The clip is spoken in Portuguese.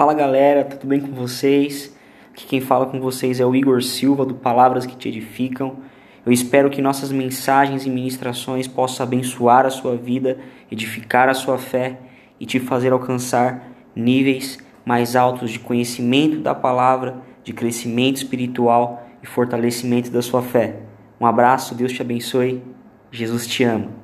Fala galera, tudo bem com vocês? Aqui quem fala com vocês é o Igor Silva do Palavras que Te Edificam. Eu espero que nossas mensagens e ministrações possam abençoar a sua vida, edificar a sua fé e te fazer alcançar níveis mais altos de conhecimento da palavra, de crescimento espiritual e fortalecimento da sua fé. Um abraço, Deus te abençoe, Jesus te ama.